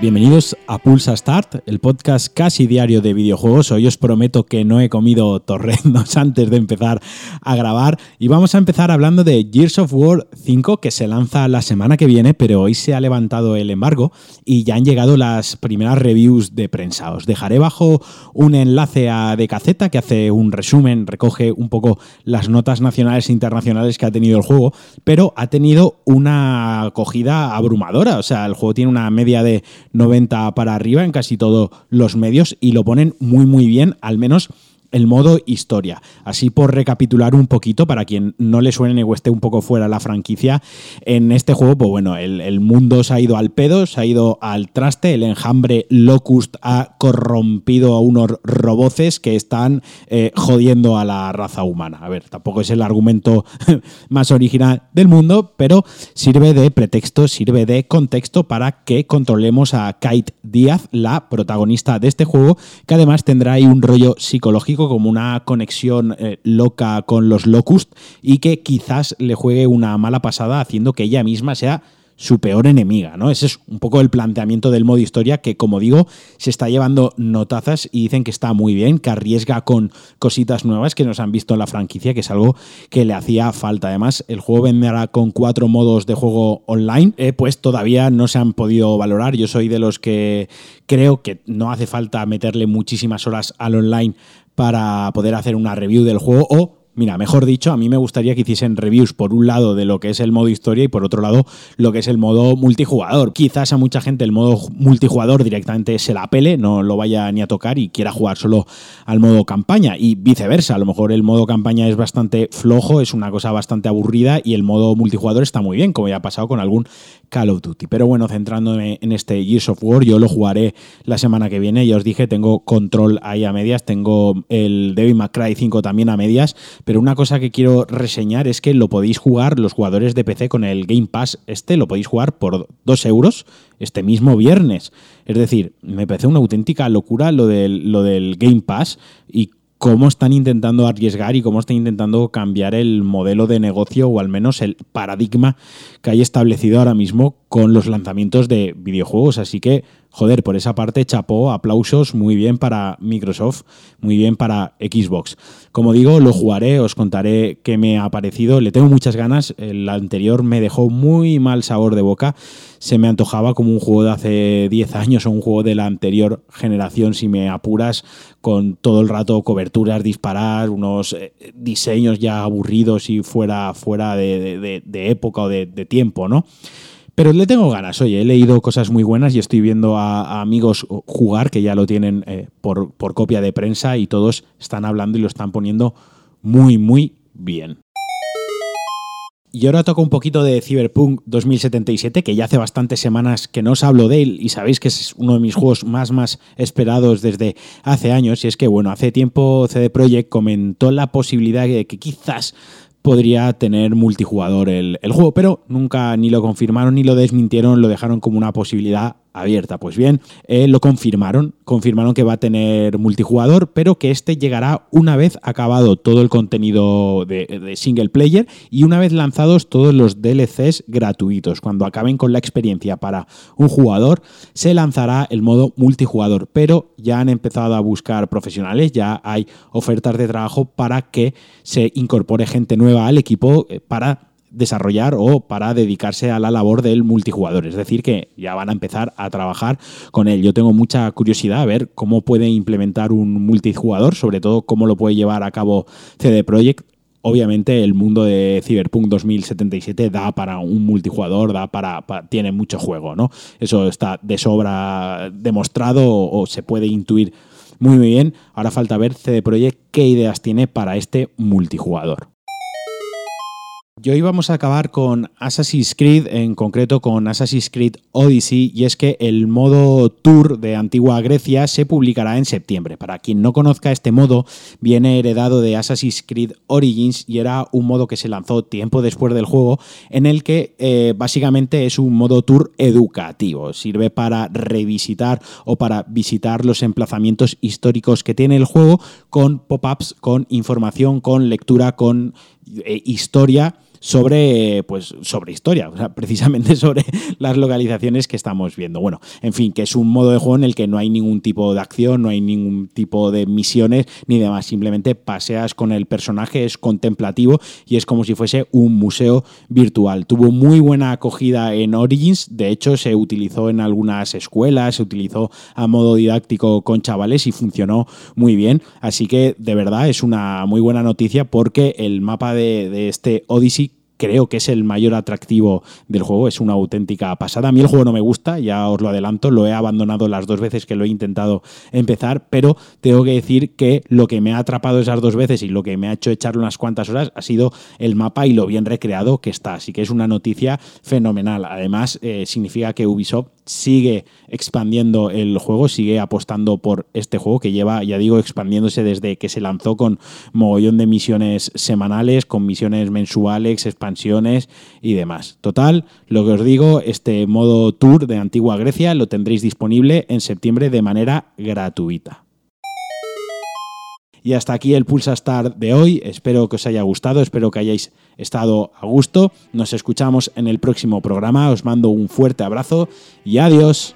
Bienvenidos a Pulsa Start, el podcast casi diario de videojuegos. Hoy os prometo que no he comido torrendos antes de empezar a grabar y vamos a empezar hablando de Gears of War 5 que se lanza la semana que viene, pero hoy se ha levantado el embargo y ya han llegado las primeras reviews de prensa. Os dejaré bajo un enlace a DKZ que hace un resumen, recoge un poco las notas nacionales e internacionales que ha tenido el juego, pero ha tenido una acogida abrumadora. O sea, el juego tiene una media de 90 para arriba en casi todos los medios y lo ponen muy muy bien, al menos el modo historia. Así por recapitular un poquito, para quien no le suene o esté un poco fuera la franquicia, en este juego, pues bueno, el, mundo se ha ido al pedo, se ha ido al traste, el enjambre Locust ha corrompido a unos roboces que están eh, jodiendo a la raza humana. A ver, tampoco es el argumento más original del mundo, pero sirve de pretexto, sirve de contexto para que controlemos a Kate Díaz, la protagonista de este juego, que además tendrá ahí un rollo psicológico como una conexión eh, loca con los Locust y que quizás le juegue una mala pasada haciendo que ella misma sea su peor enemiga, ¿no? Ese es un poco el planteamiento del modo historia que, como digo, se está llevando notazas y dicen que está muy bien, que arriesga con cositas nuevas que nos han visto en la franquicia, que es algo que le hacía falta. Además, el juego vendrá con cuatro modos de juego online, eh, pues todavía no se han podido valorar. Yo soy de los que creo que no hace falta meterle muchísimas horas al online para poder hacer una review del juego o Mira, mejor dicho, a mí me gustaría que hiciesen reviews por un lado de lo que es el modo historia y por otro lado lo que es el modo multijugador. Quizás a mucha gente el modo multijugador directamente se la pele, no lo vaya ni a tocar y quiera jugar solo al modo campaña y viceversa. A lo mejor el modo campaña es bastante flojo, es una cosa bastante aburrida y el modo multijugador está muy bien, como ya ha pasado con algún Call of Duty. Pero bueno, centrándome en este Gears of War, yo lo jugaré la semana que viene. Ya os dije, tengo control ahí a medias, tengo el Devil May Cry 5 también a medias pero una cosa que quiero reseñar es que lo podéis jugar los jugadores de PC con el Game Pass este, lo podéis jugar por 2 euros este mismo viernes. Es decir, me parece una auténtica locura lo del, lo del Game Pass y cómo están intentando arriesgar y cómo están intentando cambiar el modelo de negocio o al menos el paradigma que hay establecido ahora mismo con los lanzamientos de videojuegos. Así que joder, por esa parte, chapó, aplausos, muy bien para Microsoft, muy bien para Xbox. Como digo, lo jugaré, os contaré qué me ha parecido, le tengo muchas ganas, el anterior me dejó muy mal sabor de boca, se me antojaba como un juego de hace 10 años o un juego de la anterior generación, si me apuras, con todo el rato coberturas, disparar, unos eh, diseños ya aburridos y fuera, fuera de, época o de tiempo, ¿no? Pero le tengo ganas, oye, he leído cosas muy buenas y estoy viendo a, amigos jugar que ya lo tienen eh, por, por copia de prensa y todos están hablando y lo están poniendo muy, muy bien. Y ahora toco un poquito de Cyberpunk 2077, que ya hace bastantes semanas que no os hablo de él y sabéis que es uno de mis juegos más más esperados desde hace años. Y es que, bueno, hace tiempo CD Projekt comentó la posibilidad de que quizás podría tener multijugador el, el, juego, pero nunca ni lo confirmaron ni lo desmintieron, lo dejaron como una posibilidad abierta. Pues bien, eh, lo confirmaron, confirmaron que va a tener multijugador, pero que este llegará una vez acabado todo el contenido de, single player y una vez lanzados todos los DLCs gratuitos. Cuando acaben con la experiencia para un jugador, se lanzará el modo multijugador, pero ya han empezado a buscar profesionales, ya hay ofertas de trabajo para que se incorpore gente nueva al equipo eh, para desarrollar o para dedicarse a la labor del multijugador. Es decir, que ya van a empezar a trabajar con él. Yo tengo mucha curiosidad a ver cómo puede implementar un multijugador, sobre todo cómo lo puede llevar a cabo CD Projekt. Obviamente el mundo de Cyberpunk 2077 da para un multijugador, da para, tiene mucho juego, ¿no? Eso está de sobra demostrado o, o se puede intuir muy bien. Ahora falta ver CD Projekt qué ideas tiene para este multijugador. Y hoy vamos a acabar con Assassin's Creed, en concreto con Assassin's Creed Odyssey, y es que el modo Tour de Antigua Grecia se publicará en septiembre. Para quien no conozca este modo, viene heredado de Assassin's Creed Origins y era un modo que se lanzó tiempo después del juego, en el que eh, básicamente es un modo Tour educativo. Sirve para revisitar o para visitar los emplazamientos históricos que tiene el juego con pop-ups, con información, con lectura, con eh, historia sobre, pues, sobre historia, precisamente sobre las localizaciones que estamos viendo. Bueno, en fin, que es un modo de juego en el que no hay ningún tipo de acción, no hay ningún tipo de misiones ni demás, simplemente paseas con el personaje, es contemplativo y es como si fuese un museo virtual. Tuvo muy buena acogida en Origins, de hecho se utilizó en algunas escuelas, se utilizó a modo didáctico con chavales y funcionó muy bien, así que de verdad es una muy buena noticia porque el mapa de, de este Odyssey creo que es el mayor atractivo del juego, es una auténtica pasada. A mí el juego no me gusta, ya os lo adelanto, lo he abandonado las dos veces que lo he intentado empezar, pero tengo que decir que lo que me ha atrapado esas dos veces y lo que me ha hecho echarle unas cuantas horas ha sido el mapa y lo bien recreado que está, así que es una noticia fenomenal. Además, eh, significa que Ubisoft sigue expandiendo el juego, sigue apostando por este juego que lleva, ya digo, expandiéndose desde que se lanzó con mogollón de misiones semanales, con misiones mensuales, expansiones y demás. Total, lo que os digo, este modo tour de Antigua Grecia lo tendréis disponible en septiembre de manera gratuita. Y hasta aquí el Pulsa Star de hoy. Espero que os haya gustado, espero que hayáis estado a gusto. Nos escuchamos en el próximo programa. Os mando un fuerte abrazo y adiós.